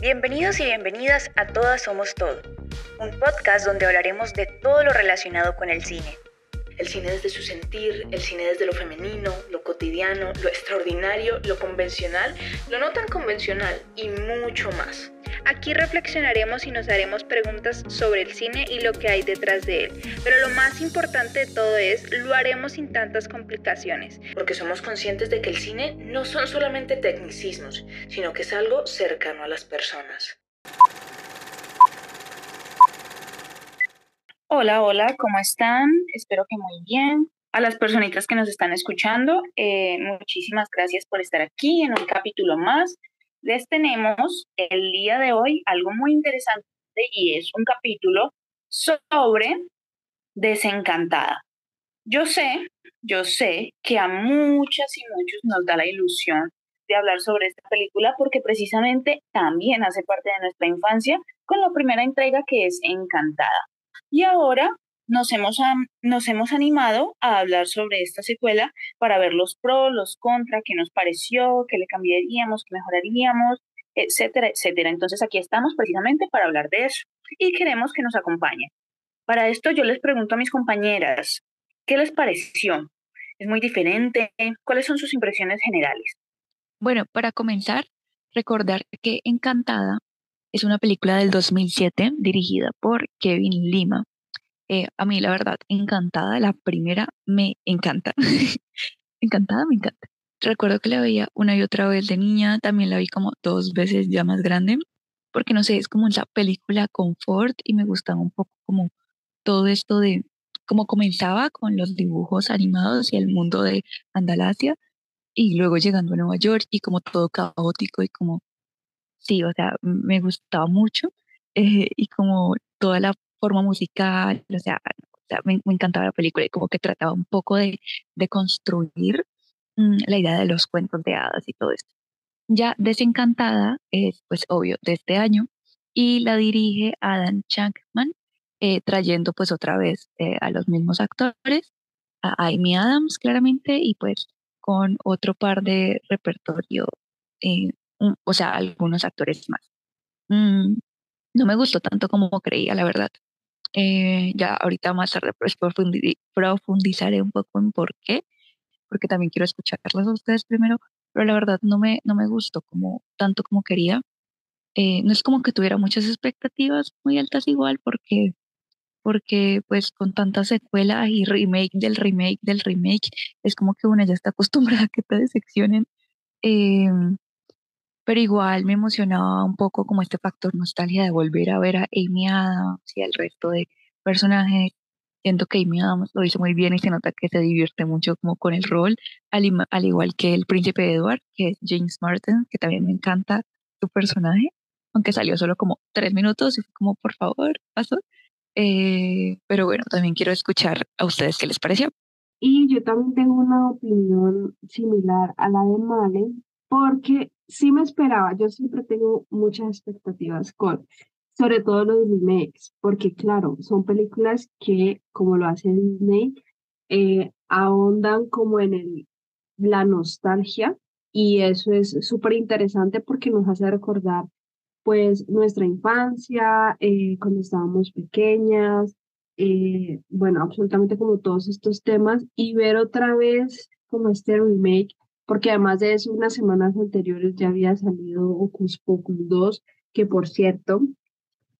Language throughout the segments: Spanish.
Bienvenidos y bienvenidas a Todas Somos Todo, un podcast donde hablaremos de todo lo relacionado con el cine. El cine desde su sentir, el cine desde lo femenino, lo cotidiano, lo extraordinario, lo convencional, lo no tan convencional y mucho más. Aquí reflexionaremos y nos haremos preguntas sobre el cine y lo que hay detrás de él. Pero lo más importante de todo es, lo haremos sin tantas complicaciones. Porque somos conscientes de que el cine no son solamente tecnicismos, sino que es algo cercano a las personas. Hola, hola, ¿cómo están? Espero que muy bien. A las personitas que nos están escuchando, eh, muchísimas gracias por estar aquí en un capítulo más les tenemos el día de hoy algo muy interesante y es un capítulo sobre Desencantada. Yo sé, yo sé que a muchas y muchos nos da la ilusión de hablar sobre esta película porque precisamente también hace parte de nuestra infancia con la primera entrega que es Encantada. Y ahora nos hemos, nos hemos animado a hablar sobre esta secuela para ver los pros, los contras, qué nos pareció, qué le cambiaríamos, qué mejoraríamos, etcétera, etcétera. Entonces aquí estamos precisamente para hablar de eso y queremos que nos acompañen. Para esto yo les pregunto a mis compañeras, ¿qué les pareció? ¿Es muy diferente? ¿Cuáles son sus impresiones generales? Bueno, para comenzar, recordar que Encantada es una película del 2007 dirigida por Kevin Lima eh, a mí, la verdad, encantada, la primera me encanta. encantada, me encanta. Recuerdo que la veía una y otra vez de niña, también la vi como dos veces ya más grande, porque no sé, es como esa película confort y me gustaba un poco como todo esto de cómo comenzaba con los dibujos animados y el mundo de Andalasia y luego llegando a Nueva York y como todo caótico y como, sí, o sea, me gustaba mucho eh, y como toda la forma musical, o sea, me, encantaba la película y como que trataba un poco de, de construir mm, la idea de los cuentos de hadas y todo esto. Ya Desencantada es, pues obvio, de este año y la dirige Adam Shankman, eh, trayendo pues otra vez eh, a los mismos actores, a Amy Adams claramente y pues con otro par de repertorio, eh, o sea, algunos actores más. Mm, no me gustó tanto como creía, la verdad. Eh, ya ahorita más tarde profundizaré un poco en por qué, porque también quiero escucharlos a ustedes primero, pero la verdad no me, no me gustó como tanto como quería. Eh, no es como que tuviera muchas expectativas muy altas igual, porque, porque pues con tantas secuelas y remake del remake del remake, es como que uno ya está acostumbrada a que te decepcionen. Em, pero igual me emocionaba un poco como este factor nostalgia de volver a ver a Amy Adams y al resto de personajes. Siento que Amy Adams lo hizo muy bien y se nota que se divierte mucho como con el rol, al, igual que el príncipe Edward, que es James Martin, que también me encanta su personaje, aunque salió solo como tres minutos y fue como, por favor, pasó. Eh, pero bueno, también quiero escuchar a ustedes qué les pareció. Y yo también tengo una opinión similar a la de Male, porque sí me esperaba, yo siempre tengo muchas expectativas con, sobre todo los remakes, porque claro, son películas que, como lo hace Disney, eh, ahondan como en el, la nostalgia y eso es súper interesante porque nos hace recordar pues nuestra infancia, eh, cuando estábamos pequeñas, eh, bueno, absolutamente como todos estos temas y ver otra vez como este remake porque además de eso, unas semanas anteriores ya había salido Ocus Pocus 2, que por cierto,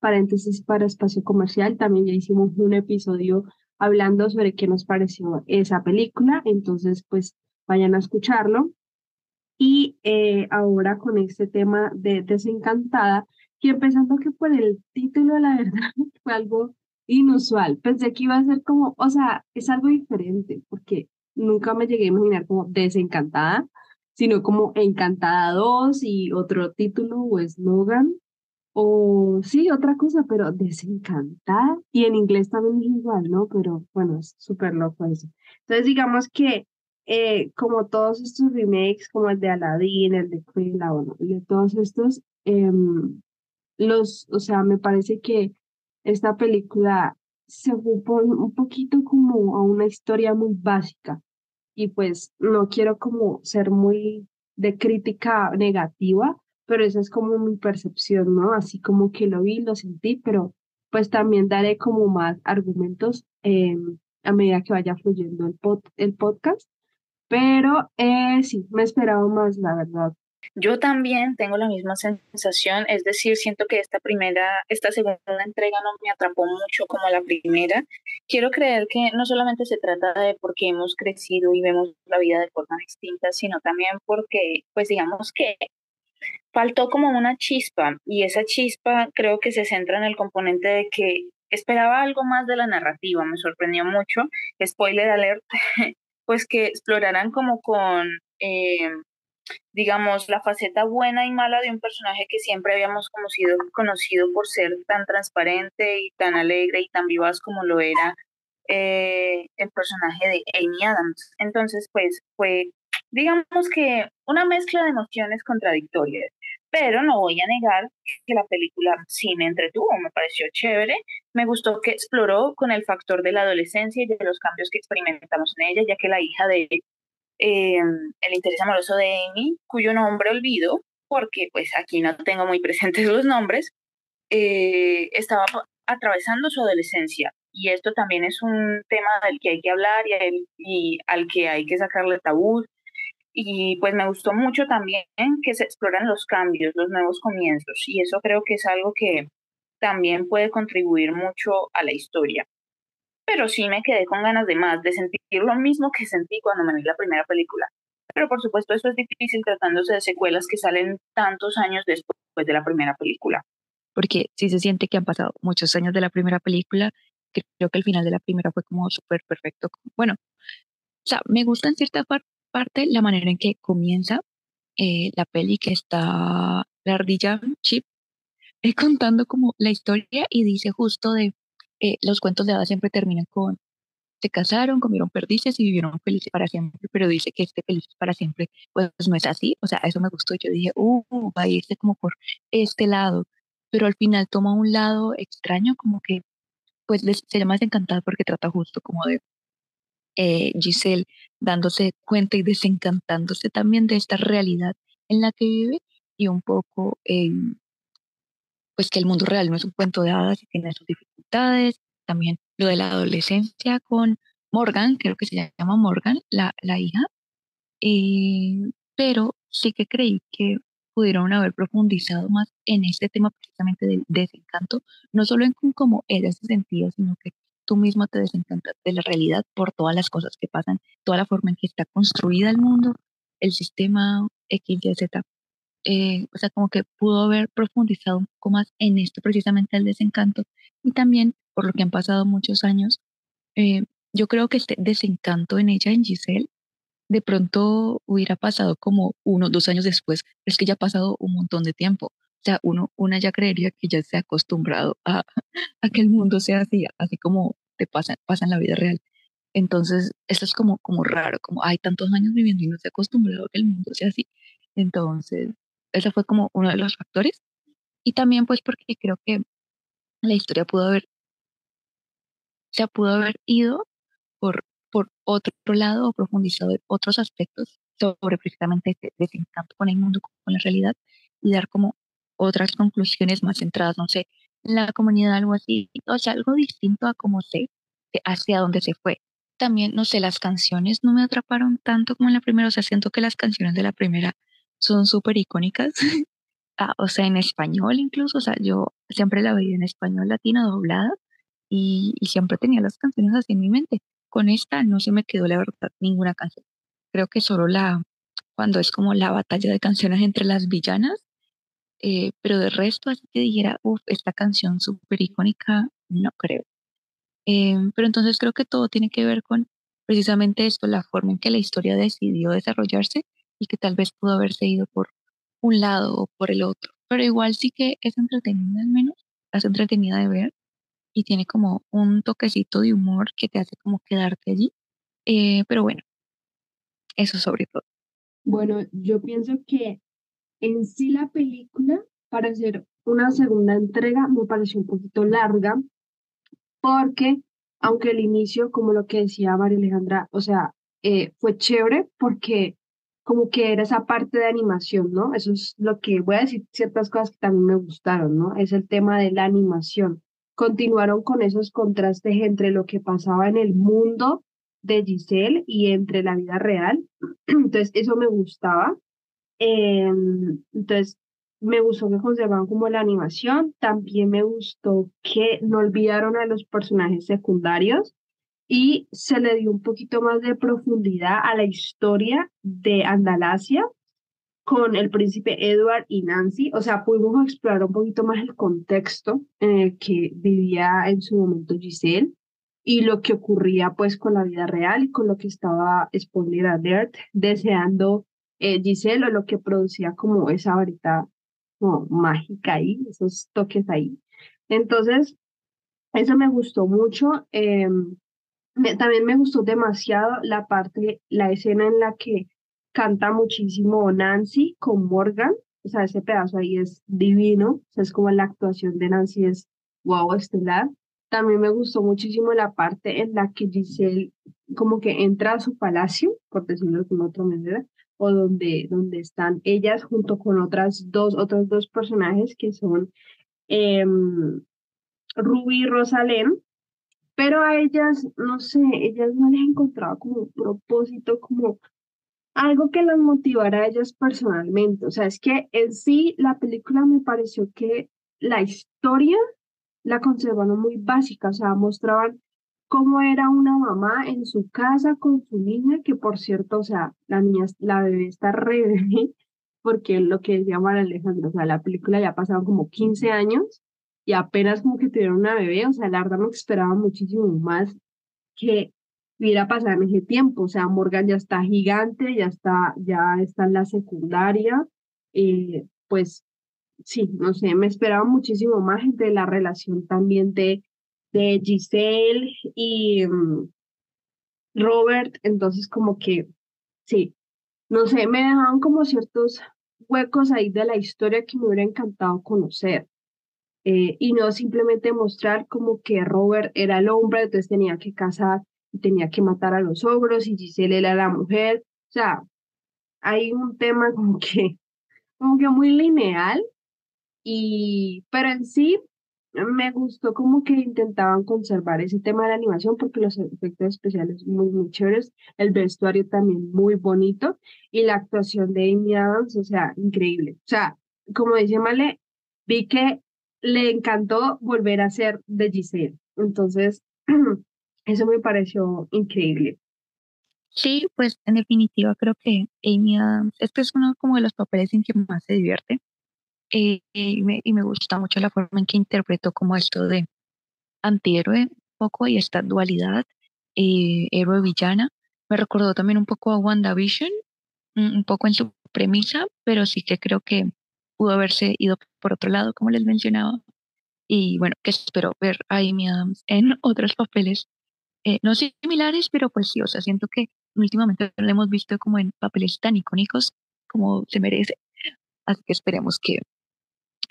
paréntesis para espacio comercial, también ya hicimos un episodio hablando sobre qué nos pareció esa película, entonces pues vayan a escucharlo. Y eh, ahora con este tema de Desencantada, y empezando que por el título, la verdad, fue algo inusual. Pensé que iba a ser como, o sea, es algo diferente, porque nunca me llegué a imaginar como desencantada, sino como Encantada 2 y otro título o eslogan, o sí, otra cosa, pero desencantada. Y en inglés también es igual, ¿no? Pero bueno, es súper loco eso. Entonces, digamos que eh, como todos estos remakes, como el de Aladdin, el de Cruella, bueno, de todos estos, em, los, o sea, me parece que esta película se ocupó un poquito como a una historia muy básica y pues no quiero como ser muy de crítica negativa, pero esa es como mi percepción, ¿no? Así como que lo vi, lo sentí, pero pues también daré como más argumentos em, a medida que vaya fluyendo el, pod, el podcast. Pero eh, sí, me esperaba más, la verdad. Yo también tengo la misma sensación, es decir, siento que esta primera, esta segunda entrega no me atrapó mucho como la primera. Quiero creer que no solamente se trata de porque hemos crecido y vemos la vida de forma distinta, sino también porque, pues digamos que faltó como una chispa y esa chispa creo que se centra en el componente de que esperaba algo más de la narrativa, me sorprendió mucho, spoiler alert, pues que exploraran como con... Eh, digamos, la faceta buena y mala de un personaje que siempre habíamos conocido, conocido por ser tan transparente y tan alegre y tan vivaz como lo era eh, el personaje de Amy Adams. Entonces, pues fue, digamos que una mezcla de emociones contradictorias. Pero no voy a negar que la película sí me entretuvo, me pareció chévere. Me gustó que exploró con el factor de la adolescencia y de los cambios que experimentamos en ella, ya que la hija de eh, el interés amoroso de Amy, cuyo nombre olvido, porque pues aquí no tengo muy presentes los nombres, eh, estaba atravesando su adolescencia. Y esto también es un tema del que hay que hablar y, y al que hay que sacarle tabú. Y pues me gustó mucho también que se exploran los cambios, los nuevos comienzos. Y eso creo que es algo que también puede contribuir mucho a la historia pero sí me quedé con ganas de más, de sentir lo mismo que sentí cuando me vi la primera película. Pero por supuesto eso es difícil tratándose de secuelas que salen tantos años después de la primera película. Porque sí se siente que han pasado muchos años de la primera película, creo que el final de la primera fue como súper perfecto. Bueno, o sea, me gusta en cierta parte la manera en que comienza eh, la peli, que está la ardilla Chip eh, contando como la historia y dice justo de eh, los cuentos de hadas siempre terminan con se casaron, comieron perdices y vivieron felices para siempre, pero dice que este feliz para siempre, pues no es así, o sea, eso me gustó, yo dije, uh, va a irse como por este lado, pero al final toma un lado extraño, como que, pues se llama desencantada porque trata justo como de eh, Giselle dándose cuenta y desencantándose también de esta realidad en la que vive y un poco pues que el mundo real no es un cuento de hadas y tiene sus dificultades, también lo de la adolescencia con Morgan, creo que se llama Morgan, la, la hija, eh, pero sí que creí que pudieron haber profundizado más en este tema precisamente del desencanto, no solo en cómo ella se sentía, sino que tú misma te desencantas de la realidad por todas las cosas que pasan, toda la forma en que está construida el mundo, el sistema X, Y, Z. Eh, o sea, como que pudo haber profundizado un poco más en esto precisamente el desencanto y también por lo que han pasado muchos años, eh, yo creo que este desencanto en ella, en Giselle, de pronto hubiera pasado como uno, dos años después, es que ya ha pasado un montón de tiempo. O sea, uno, una ya creería que ya se ha acostumbrado a, a que el mundo sea así, así como te pasa, pasa en la vida real. Entonces, esto es como, como raro, como hay tantos años viviendo y no se ha acostumbrado a que el mundo sea así. Entonces, ese fue como uno de los factores. Y también pues porque creo que la historia pudo haber, se pudo haber ido por, por otro lado o profundizado en otros aspectos sobre precisamente este desencanto con el mundo, con la realidad y dar como otras conclusiones más centradas, no sé, en la comunidad, algo así, o sea, algo distinto a cómo sé, hacia dónde se fue. También, no sé, las canciones no me atraparon tanto como en la primera, o sea, siento que las canciones de la primera son súper icónicas. Ah, o sea, en español incluso, o sea, yo siempre la veía en español latino doblada y, siempre tenía las canciones así en mi mente. Con esta no se me quedó la verdad ninguna canción. Creo que solo la, cuando es como la batalla de canciones entre las villanas, eh, pero de resto así que dijera, uff, esta canción súper icónica, no creo. Em, pero entonces creo que todo tiene que ver con precisamente esto, la forma en que la historia decidió desarrollarse y que tal vez pudo haberse ido por un lado o por el otro. Pero igual sí que es entretenida al menos, es entretenida de ver y tiene como un toquecito de humor que te hace como quedarte allí. Eh, pero bueno, eso sobre todo. Bueno, yo pienso que en sí la película, para hacer una segunda entrega, me pareció un poquito larga, porque aunque el inicio, como lo que decía María Alejandra, o sea, eh, fue chévere porque como que era esa parte de animación, ¿no? Eso es lo que voy a decir ciertas cosas que también me gustaron, ¿no? Es el tema de la animación. Continuaron con esos contrastes entre lo que pasaba en el mundo de Giselle y entre la vida real. Entonces, eso me gustaba. Em, entonces, me gustó que conservaban como la animación. También me gustó que no olvidaron a los personajes secundarios y se le dio un poquito más de profundidad a la historia de Andalasia con el príncipe Edward y Nancy. O sea, pudimos explorar un poquito más el contexto en el que vivía en su momento Giselle y lo que ocurría pues con la vida real y con lo que estaba spoiler alert deseando eh, Giselle o lo que producía como esa varita como mágica ahí, esos toques ahí. Entonces, eso me gustó mucho. Eh, también me gustó demasiado la parte, la escena en la que canta muchísimo Nancy con Morgan, o sea, ese pedazo ahí es divino, o sea, es como la actuación de Nancy es wow, estelar. También me gustó muchísimo la parte en la que Giselle como que entra a su palacio, por decirlo de otra manera, o donde, donde están ellas junto con otras dos, otros dos personajes que son eh, Ruby y Rosalén, pero a ellas, no sé, ellas no les encontraba como un propósito, como algo que las motivara a ellas personalmente. O sea, es que en sí la película me pareció que la historia la conservaron muy básica, o sea, mostraban cómo era una mamá en su casa con su niña, que por cierto, o sea, la niña, la bebé está re bebé, porque lo que decía María Alejandro, o sea, la película ya pasaron como 15 años y apenas como que tuvieron una bebé, o sea, la me esperaba muchísimo más que hubiera pasado en ese tiempo, o sea, Morgan ya está gigante, ya está, ya está en la secundaria, eh, pues sí, no sé, me esperaba muchísimo más de la relación también de, de Giselle y mm, Robert, entonces como que, sí, no sé, me dejaban como ciertos huecos ahí de la historia que me hubiera encantado conocer. Eh, y no simplemente mostrar como que Robert era el hombre, entonces tenía que casar y tenía que matar a los ogros y Giselle era la mujer. O sea, hay un tema como que, como que muy lineal, y, pero en sí me gustó como que intentaban conservar ese tema de la animación porque los efectos especiales muy, muy chéveres, el vestuario también muy bonito y la actuación de Amy Adams, o sea, increíble. O sea, como dice Male, vi que le encantó volver a ser de Giselle. Entonces, eso me pareció increíble. Sí, pues en definitiva creo que Amy Adams, este es uno como de los papeles en que más se divierte eh, y, me, y, me, gusta mucho la forma en que interpretó como esto de antihéroe un poco y esta dualidad eh, héroe-villana. Me recordó también un poco a WandaVision, un, poco en su premisa, pero sí que creo que pudo haberse ido por otro lado, como les mencionaba. Y bueno, que espero ver a Amy Adams en otros papeles, eh, no similares, pero pues sí, o sea, siento que últimamente lo hemos visto como en papeles tan icónicos como se merece. Así que esperemos que,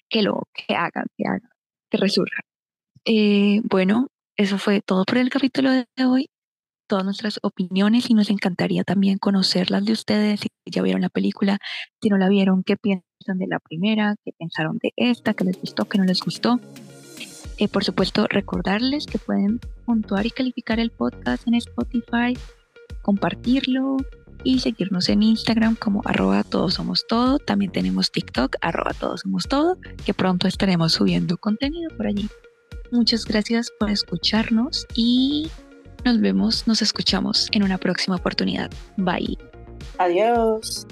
que lo que hagan, que hagan, que resurja. Eh, bueno, eso fue todo por el capítulo de hoy todas nuestras opiniones y nos encantaría también conocerlas de ustedes, si ya vieron la película, si no la vieron, qué piensan de la primera, qué pensaron de esta, qué les gustó, qué no les gustó. Eh, por supuesto, recordarles que pueden puntuar y calificar el podcast en Spotify, compartirlo y seguirnos en Instagram como arroba todos somos todo. También tenemos TikTok arroba todos somos todo, que pronto estaremos subiendo contenido por allí. Muchas gracias por escucharnos y nos vemos, nos escuchamos en una próxima oportunidad. Bye. Adiós.